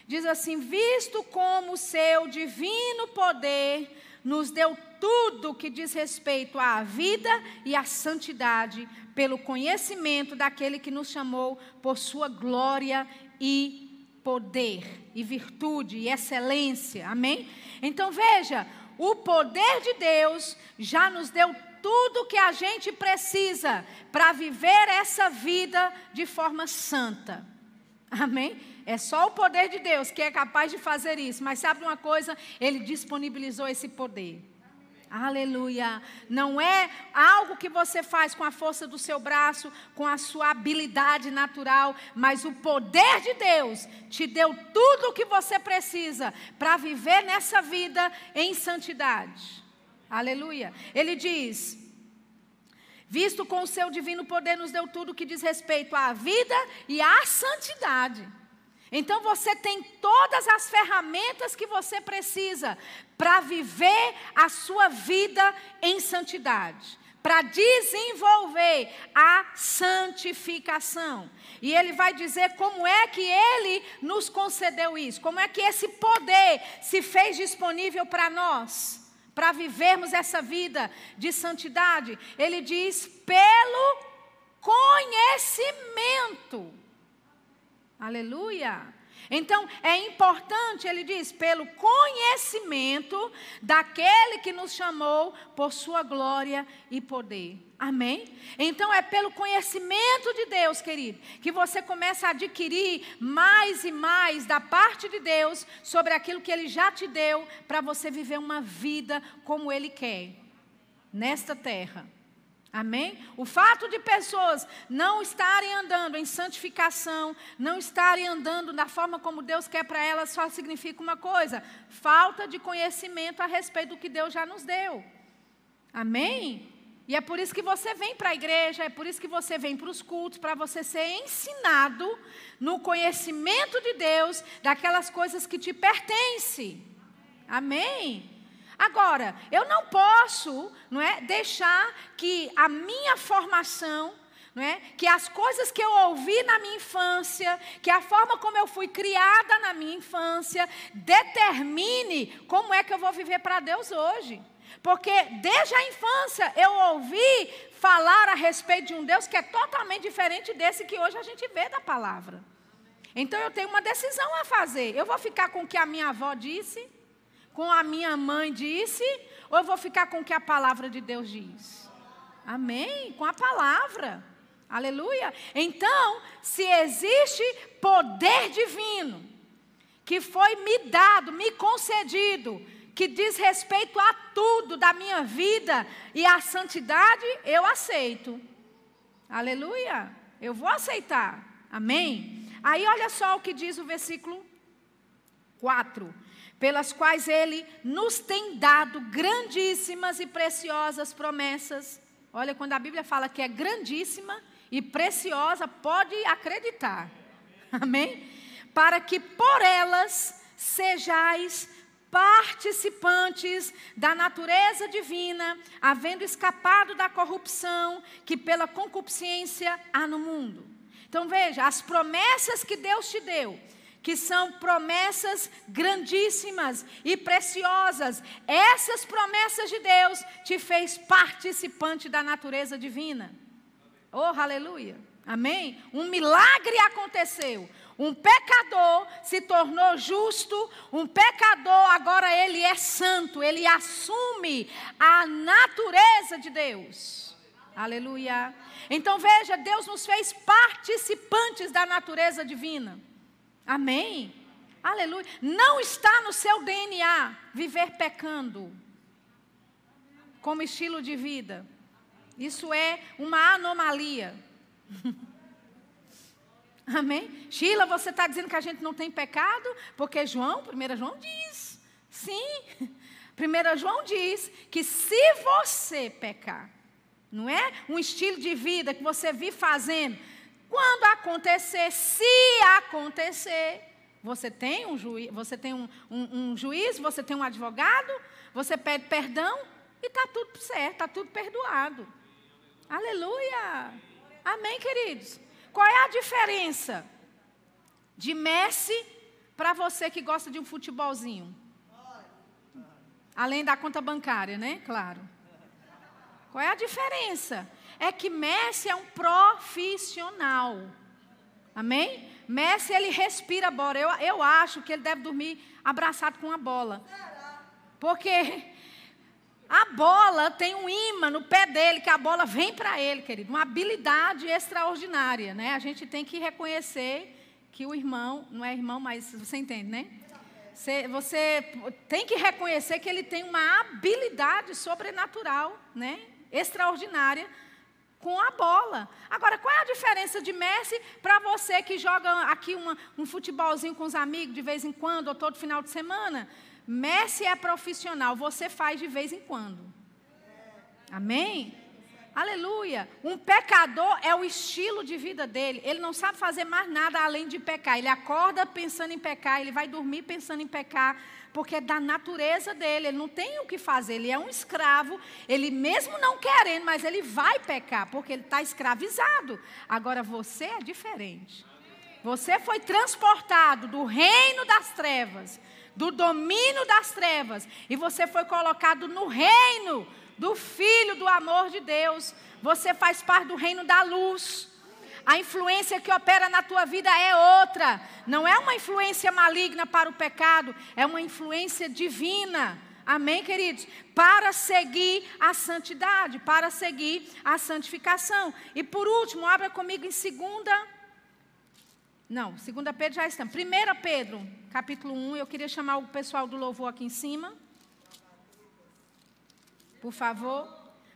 Diz assim: "Visto como o seu divino poder nos deu tudo que diz respeito à vida e à santidade, pelo conhecimento daquele que nos chamou por sua glória e poder, e virtude, e excelência. Amém? Então veja, o poder de Deus já nos deu tudo que a gente precisa para viver essa vida de forma santa. Amém? É só o poder de Deus que é capaz de fazer isso. Mas sabe uma coisa? Ele disponibilizou esse poder. Aleluia. Não é algo que você faz com a força do seu braço, com a sua habilidade natural, mas o poder de Deus te deu tudo o que você precisa para viver nessa vida em santidade. Aleluia. Ele diz: Visto com o seu divino poder, nos deu tudo que diz respeito à vida e à santidade. Então você tem todas as ferramentas que você precisa para viver a sua vida em santidade, para desenvolver a santificação. E ele vai dizer como é que ele nos concedeu isso, como é que esse poder se fez disponível para nós, para vivermos essa vida de santidade. Ele diz pelo conhecimento. Aleluia. Então, é importante, ele diz, pelo conhecimento daquele que nos chamou por sua glória e poder. Amém? Então, é pelo conhecimento de Deus, querido, que você começa a adquirir mais e mais da parte de Deus sobre aquilo que ele já te deu para você viver uma vida como ele quer nesta terra. Amém? O fato de pessoas não estarem andando em santificação, não estarem andando da forma como Deus quer para elas, só significa uma coisa: falta de conhecimento a respeito do que Deus já nos deu. Amém? E é por isso que você vem para a igreja, é por isso que você vem para os cultos, para você ser ensinado no conhecimento de Deus, daquelas coisas que te pertencem. Amém? Agora, eu não posso, não é, deixar que a minha formação, é, que as coisas que eu ouvi na minha infância, que a forma como eu fui criada na minha infância, determine como é que eu vou viver para Deus hoje. Porque desde a infância eu ouvi falar a respeito de um Deus que é totalmente diferente desse que hoje a gente vê da palavra. Então eu tenho uma decisão a fazer. Eu vou ficar com o que a minha avó disse? com a minha mãe disse, ou eu vou ficar com o que a palavra de Deus diz? Amém? Com a palavra. Aleluia. Então, se existe poder divino que foi me dado, me concedido, que diz respeito a tudo da minha vida e a santidade, eu aceito. Aleluia. Eu vou aceitar. Amém? Aí olha só o que diz o versículo 4 pelas quais Ele nos tem dado grandíssimas e preciosas promessas. Olha, quando a Bíblia fala que é grandíssima e preciosa, pode acreditar. Amém? Para que por elas sejais participantes da natureza divina, havendo escapado da corrupção que pela concupiscência há no mundo. Então veja, as promessas que Deus te deu, que são promessas grandíssimas e preciosas. Essas promessas de Deus te fez participante da natureza divina. Oh, aleluia. Amém? Um milagre aconteceu. Um pecador se tornou justo, um pecador agora ele é santo, ele assume a natureza de Deus. Aleluia. Então veja, Deus nos fez participantes da natureza divina. Amém? Aleluia. Não está no seu DNA viver pecando como estilo de vida. Isso é uma anomalia. Amém? Sheila, você está dizendo que a gente não tem pecado? Porque João, 1 João diz. Sim. 1 João diz que se você pecar, não é um estilo de vida que você vive fazendo, quando acontecer, se acontecer, você tem um, juiz, você tem um, um, um juiz, você tem um advogado, você pede perdão e está tudo certo, está tudo perdoado. Aleluia! Amém, queridos? Qual é a diferença de Messi para você que gosta de um futebolzinho? Além da conta bancária, né? Claro. Qual é a diferença? é que Messi é um profissional. Amém? Messi, ele respira bola. Eu, eu acho que ele deve dormir abraçado com a bola. Porque a bola tem um imã no pé dele, que a bola vem para ele, querido. Uma habilidade extraordinária, né? A gente tem que reconhecer que o irmão, não é irmão, mas você entende, né? Você, você tem que reconhecer que ele tem uma habilidade sobrenatural, né? Extraordinária com a bola. Agora, qual é a diferença de Messi para você que joga aqui uma, um futebolzinho com os amigos de vez em quando ou todo final de semana? Messi é profissional, você faz de vez em quando. Amém? Aleluia. Um pecador é o estilo de vida dele. Ele não sabe fazer mais nada além de pecar. Ele acorda pensando em pecar, ele vai dormir pensando em pecar porque é da natureza dele, ele não tem o que fazer, ele é um escravo, ele mesmo não querendo, mas ele vai pecar, porque ele está escravizado. Agora você é diferente. Você foi transportado do reino das trevas, do domínio das trevas, e você foi colocado no reino do Filho do amor de Deus. Você faz parte do reino da luz. A influência que opera na tua vida é outra. Não é uma influência maligna para o pecado, é uma influência divina. Amém, queridos? Para seguir a santidade, para seguir a santificação. E por último, abra comigo em segunda. Não, segunda Pedro já estamos. Primeira Pedro, capítulo 1. Eu queria chamar o pessoal do louvor aqui em cima. Por favor.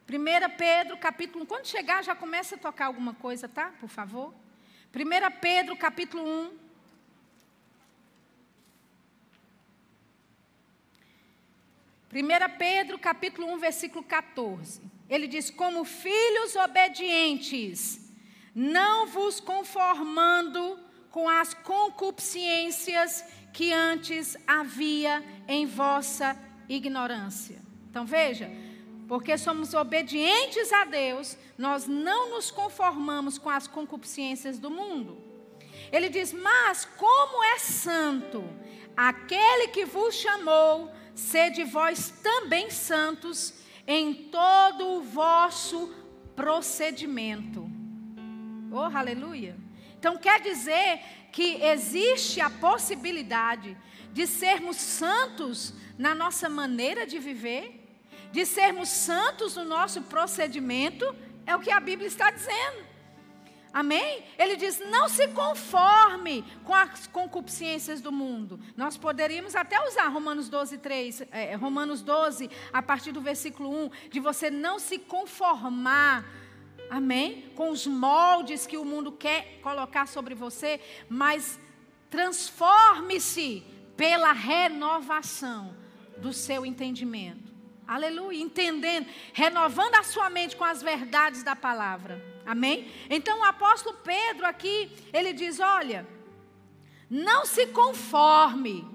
Primeira Pedro, capítulo 1. Quando chegar, já começa a tocar alguma coisa, tá? Por favor. Primeira Pedro, capítulo 1. 1 Pedro capítulo 1, versículo 14. Ele diz: Como filhos obedientes, não vos conformando com as concupiscências que antes havia em vossa ignorância. Então veja, porque somos obedientes a Deus, nós não nos conformamos com as concupiscências do mundo. Ele diz: Mas como é santo aquele que vos chamou sede vós também santos em todo o vosso procedimento. Oh, aleluia! Então quer dizer que existe a possibilidade de sermos santos na nossa maneira de viver, de sermos santos no nosso procedimento, é o que a Bíblia está dizendo. Amém? Ele diz: não se conforme com as concupiscências do mundo. Nós poderíamos até usar Romanos 12, 3, é, Romanos 12, a partir do versículo 1, de você não se conformar, amém? Com os moldes que o mundo quer colocar sobre você, mas transforme-se pela renovação do seu entendimento. Aleluia, entendendo, renovando a sua mente com as verdades da palavra. Amém? Então o apóstolo Pedro aqui, ele diz: olha, não se conforme,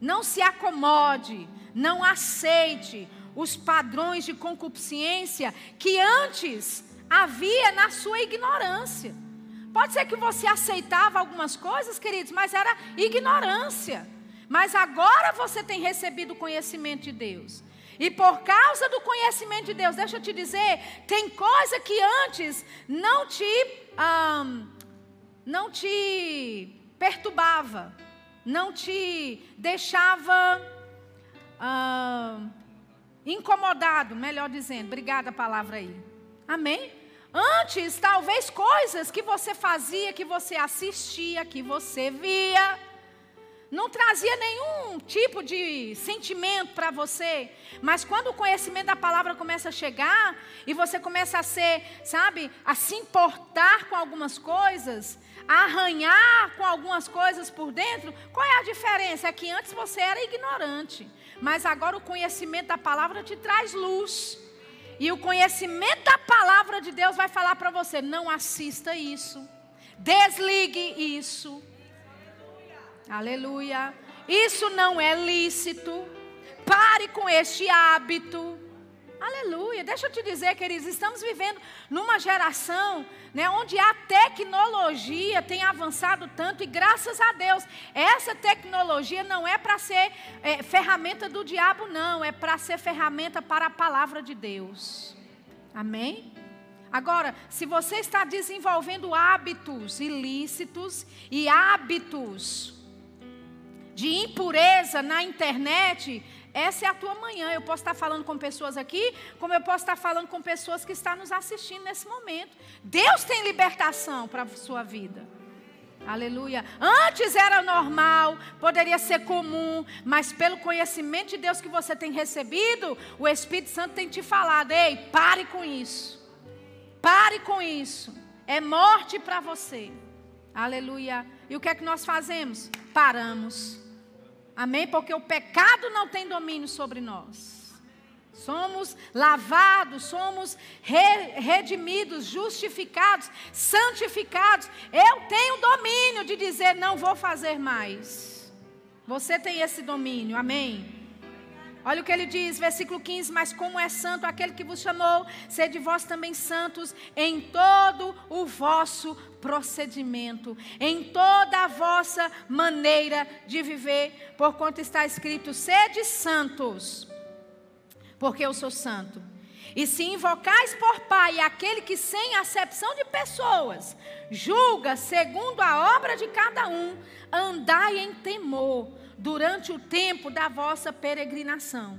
não se acomode, não aceite os padrões de concupiscência que antes havia na sua ignorância. Pode ser que você aceitava algumas coisas, queridos, mas era ignorância. Mas agora você tem recebido o conhecimento de Deus. E por causa do conhecimento de Deus, deixa eu te dizer, tem coisa que antes não te, não te perturbava, não te deixava incomodado, melhor dizendo. Obrigada a palavra aí. Amém? Antes, talvez coisas que você fazia, que você assistia, que você via, não trazia nenhum tipo de sentimento para você, mas quando o conhecimento da palavra começa a chegar e você começa a ser, sabe, a se importar com algumas coisas, a arranhar com algumas coisas por dentro, qual é a diferença? É que antes você era ignorante, mas agora o conhecimento da palavra te traz luz. E o conhecimento da palavra de Deus vai falar para você: não assista isso, desligue isso Aleluia. Isso não é lícito. Pare com este hábito. Aleluia. Deixa eu te dizer, queridos, estamos vivendo numa geração né, onde a tecnologia tem avançado tanto e graças a Deus, essa tecnologia não é para ser é, ferramenta do diabo, não, é para ser ferramenta para a palavra de Deus. Amém? Agora, se você está desenvolvendo hábitos ilícitos e hábitos de impureza na internet, essa é a tua manhã. Eu posso estar falando com pessoas aqui, como eu posso estar falando com pessoas que estão nos assistindo nesse momento. Deus tem libertação para a sua vida. Aleluia. Antes era normal, poderia ser comum, mas pelo conhecimento de Deus que você tem recebido, o Espírito Santo tem te falado: ei, pare com isso. Pare com isso. É morte para você. Aleluia. E o que é que nós fazemos? Paramos. Amém? Porque o pecado não tem domínio sobre nós. Somos lavados, somos redimidos, justificados, santificados. Eu tenho domínio de dizer não vou fazer mais. Você tem esse domínio, amém? Olha o que ele diz, versículo 15: Mas como é santo aquele que vos chamou, sede vós também santos em todo o vosso procedimento, em toda a vossa maneira de viver, porquanto está escrito: sede santos, porque eu sou santo. E se invocais por Pai aquele que, sem acepção de pessoas, julga segundo a obra de cada um, andai em temor durante o tempo da vossa peregrinação,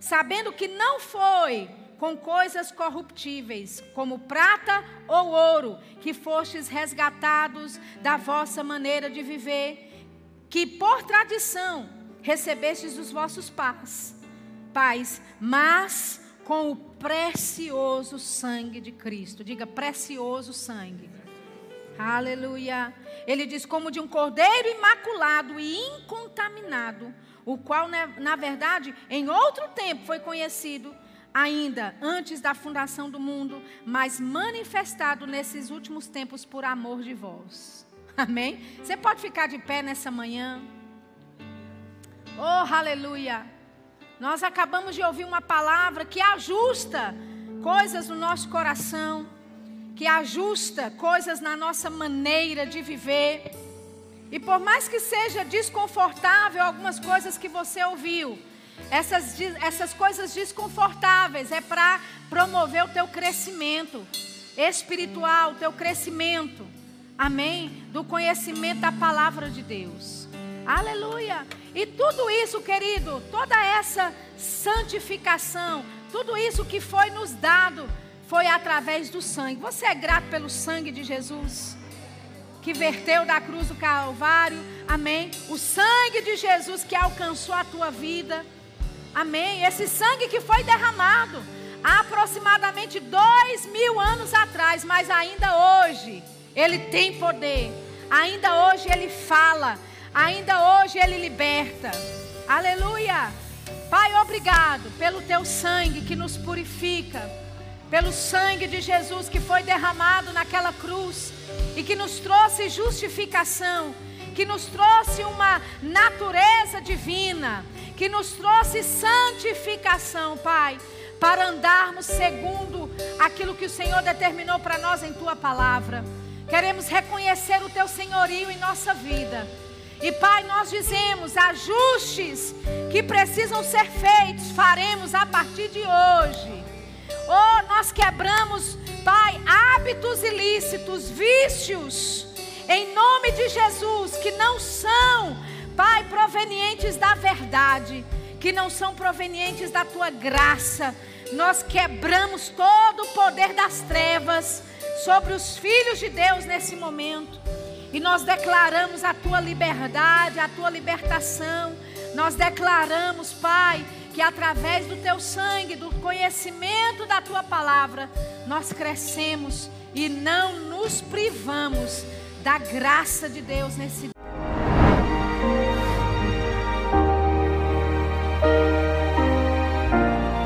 sabendo que não foi com coisas corruptíveis, como prata ou ouro, que fostes resgatados da vossa maneira de viver, que por tradição recebestes dos vossos pais, pais, mas com o precioso sangue de Cristo. Diga precioso sangue. Aleluia. Ele diz como de um cordeiro imaculado e incontaminado, o qual na verdade em outro tempo foi conhecido ainda antes da fundação do mundo, mas manifestado nesses últimos tempos por amor de vós. Amém? Você pode ficar de pé nessa manhã. Oh, aleluia. Nós acabamos de ouvir uma palavra que ajusta coisas no nosso coração, que ajusta coisas na nossa maneira de viver. E por mais que seja desconfortável algumas coisas que você ouviu, essas, essas coisas desconfortáveis é para promover o teu crescimento espiritual, o teu crescimento. Amém? Do conhecimento da palavra de Deus. Aleluia. E tudo isso, querido, toda essa santificação, tudo isso que foi nos dado, foi através do sangue. Você é grato pelo sangue de Jesus? Que verteu da cruz do Calvário, amém? O sangue de Jesus que alcançou a tua vida. Amém. Esse sangue que foi derramado há aproximadamente dois mil anos atrás, mas ainda hoje ele tem poder. Ainda hoje ele fala. Ainda hoje ele liberta. Aleluia. Pai, obrigado pelo teu sangue que nos purifica. Pelo sangue de Jesus que foi derramado naquela cruz e que nos trouxe justificação, que nos trouxe uma natureza divina que nos trouxe santificação, Pai, para andarmos segundo aquilo que o Senhor determinou para nós em tua palavra. Queremos reconhecer o teu senhorio em nossa vida. E Pai, nós dizemos: ajustes que precisam ser feitos, faremos a partir de hoje. Oh, nós quebramos, Pai, hábitos ilícitos, vícios, em nome de Jesus, que não são Pai, provenientes da verdade, que não são provenientes da tua graça. Nós quebramos todo o poder das trevas sobre os filhos de Deus nesse momento. E nós declaramos a tua liberdade, a tua libertação. Nós declaramos, Pai, que através do teu sangue, do conhecimento da tua palavra, nós crescemos e não nos privamos da graça de Deus nesse dia.